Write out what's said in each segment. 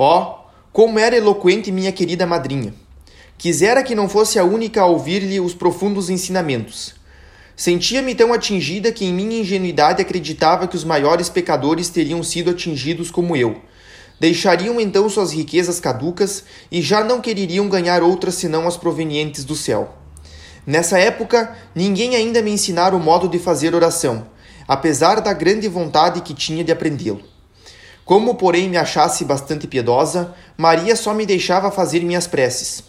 Ó, oh, como era eloquente minha querida madrinha! Quisera que não fosse a única a ouvir-lhe os profundos ensinamentos. Sentia-me tão atingida que em minha ingenuidade acreditava que os maiores pecadores teriam sido atingidos como eu. Deixariam então suas riquezas caducas e já não quereriam ganhar outras senão as provenientes do céu. Nessa época, ninguém ainda me ensinara o modo de fazer oração, apesar da grande vontade que tinha de aprendê-lo. Como, porém, me achasse bastante piedosa, Maria só me deixava fazer minhas preces.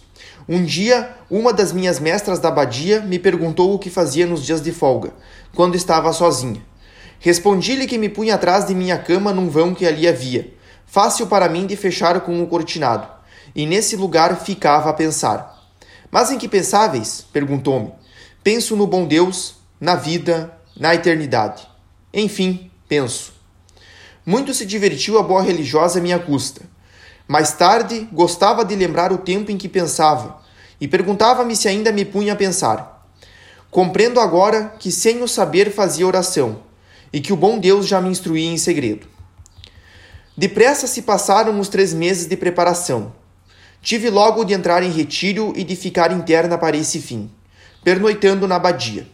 Um dia, uma das minhas mestras da abadia me perguntou o que fazia nos dias de folga, quando estava sozinha. Respondi-lhe que me punha atrás de minha cama num vão que ali havia, fácil para mim de fechar com o um cortinado, e nesse lugar ficava a pensar. Mas em que pensáveis? perguntou-me. Penso no bom Deus, na vida, na eternidade. Enfim, penso. Muito se divertiu a boa religiosa à minha custa. Mais tarde, gostava de lembrar o tempo em que pensava e perguntava-me se ainda me punha a pensar. Compreendo agora que sem o saber fazia oração e que o bom Deus já me instruía em segredo. Depressa se passaram os três meses de preparação. Tive logo de entrar em retiro e de ficar interna para esse fim, pernoitando na abadia.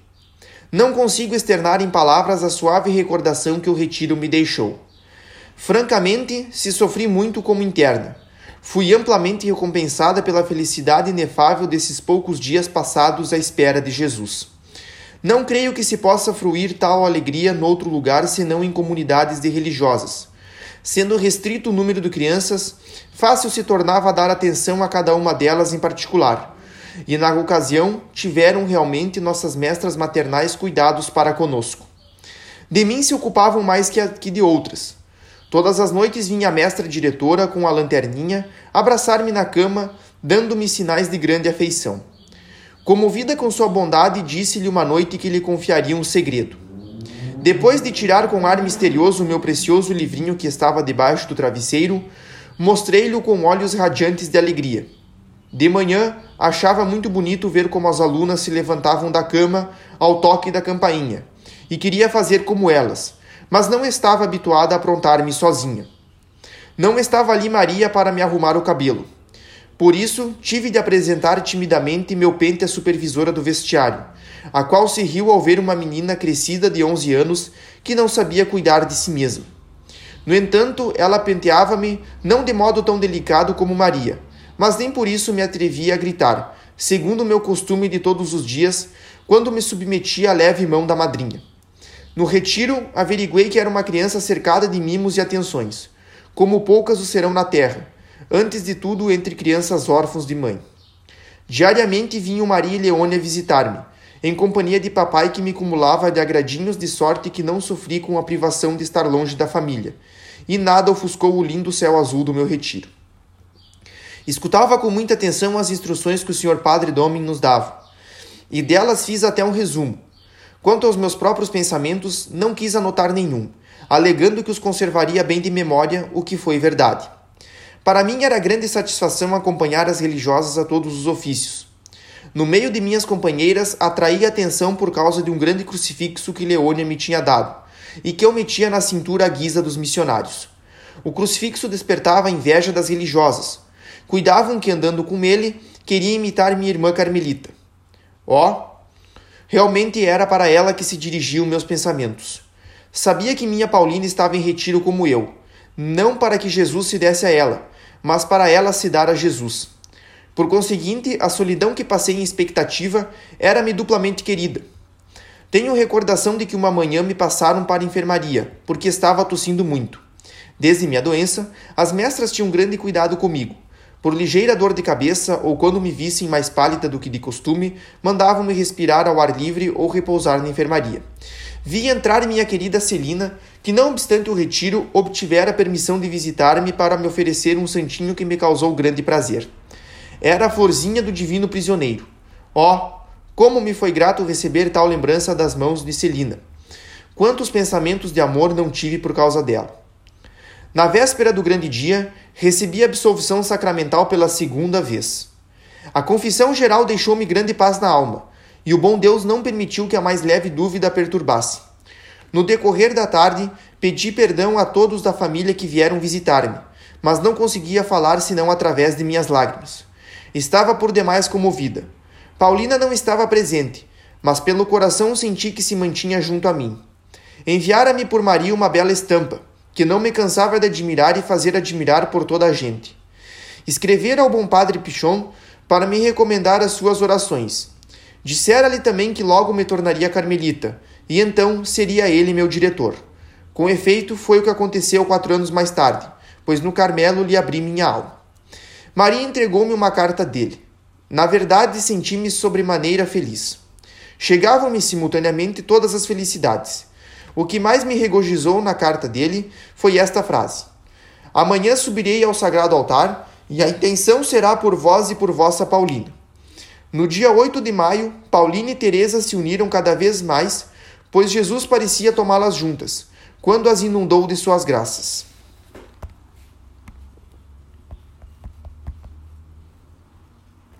Não consigo externar em palavras a suave recordação que o retiro me deixou. Francamente, se sofri muito como interna. Fui amplamente recompensada pela felicidade inefável desses poucos dias passados à espera de Jesus. Não creio que se possa fruir tal alegria noutro lugar senão em comunidades de religiosas. Sendo restrito o número de crianças, fácil se tornava dar atenção a cada uma delas em particular. E na ocasião tiveram realmente nossas mestras maternais cuidados para conosco. De mim se ocupavam mais que de outras Todas as noites vinha a mestra diretora com a lanterninha abraçar-me na cama, dando-me sinais de grande afeição. Comovida com sua bondade, disse-lhe uma noite que lhe confiaria um segredo. Depois de tirar com ar misterioso o meu precioso livrinho que estava debaixo do travesseiro, mostrei-lhe com olhos radiantes de alegria. De manhã, achava muito bonito ver como as alunas se levantavam da cama ao toque da campainha, e queria fazer como elas, mas não estava habituada a aprontar-me sozinha. Não estava ali Maria para me arrumar o cabelo. Por isso, tive de apresentar timidamente meu pente à supervisora do vestiário, a qual se riu ao ver uma menina crescida de 11 anos que não sabia cuidar de si mesma. No entanto, ela penteava-me não de modo tão delicado como Maria, mas nem por isso me atrevia a gritar, segundo meu costume de todos os dias, quando me submetia à leve mão da madrinha. No retiro, averiguei que era uma criança cercada de mimos e atenções, como poucas o serão na terra, antes de tudo entre crianças órfãos de mãe. Diariamente vinham Maria e Leônia visitar-me, em companhia de papai que me cumulava de agradinhos de sorte que não sofri com a privação de estar longe da família, e nada ofuscou o lindo céu azul do meu retiro. Escutava com muita atenção as instruções que o senhor Padre Domin nos dava, e delas fiz até um resumo, Quanto aos meus próprios pensamentos, não quis anotar nenhum, alegando que os conservaria bem de memória, o que foi verdade. Para mim era grande satisfação acompanhar as religiosas a todos os ofícios. No meio de minhas companheiras, atraí atenção por causa de um grande crucifixo que Leônia me tinha dado e que eu metia na cintura à guisa dos missionários. O crucifixo despertava a inveja das religiosas. Cuidavam que, andando com ele, queria imitar minha irmã Carmelita. Ó, oh, Realmente era para ela que se dirigiam meus pensamentos. Sabia que minha Paulina estava em retiro como eu, não para que Jesus se desse a ela, mas para ela se dar a Jesus. Por conseguinte, a solidão que passei em expectativa era-me duplamente querida. Tenho recordação de que uma manhã me passaram para a enfermaria, porque estava tossindo muito. Desde minha doença, as mestras tinham grande cuidado comigo. Por ligeira dor de cabeça ou quando me vissem mais pálida do que de costume, mandavam-me respirar ao ar livre ou repousar na enfermaria. Vi entrar minha querida Celina, que não obstante o retiro, obtivera permissão de visitar-me para me oferecer um santinho que me causou grande prazer. Era a florzinha do divino prisioneiro. Oh, como me foi grato receber tal lembrança das mãos de Celina. Quantos pensamentos de amor não tive por causa dela. Na véspera do grande dia, recebi a absolvição sacramental pela segunda vez. A confissão geral deixou-me grande paz na alma, e o bom Deus não permitiu que a mais leve dúvida perturbasse. No decorrer da tarde, pedi perdão a todos da família que vieram visitar-me, mas não conseguia falar senão através de minhas lágrimas. Estava por demais comovida. Paulina não estava presente, mas pelo coração senti que se mantinha junto a mim. Enviara-me por Maria uma bela estampa, que não me cansava de admirar e fazer admirar por toda a gente. Escrevera ao bom padre Pichon para me recomendar as suas orações. Dissera-lhe também que logo me tornaria carmelita, e então seria ele meu diretor. Com efeito, foi o que aconteceu quatro anos mais tarde, pois no Carmelo lhe abri minha alma. Maria entregou-me uma carta dele. Na verdade, senti-me sobremaneira feliz. Chegavam-me simultaneamente todas as felicidades. O que mais me regozijou na carta dele foi esta frase: Amanhã subirei ao sagrado altar, e a intenção será por vós e por vossa Paulina. No dia 8 de maio, Paulina e Teresa se uniram cada vez mais, pois Jesus parecia tomá-las juntas, quando as inundou de suas graças.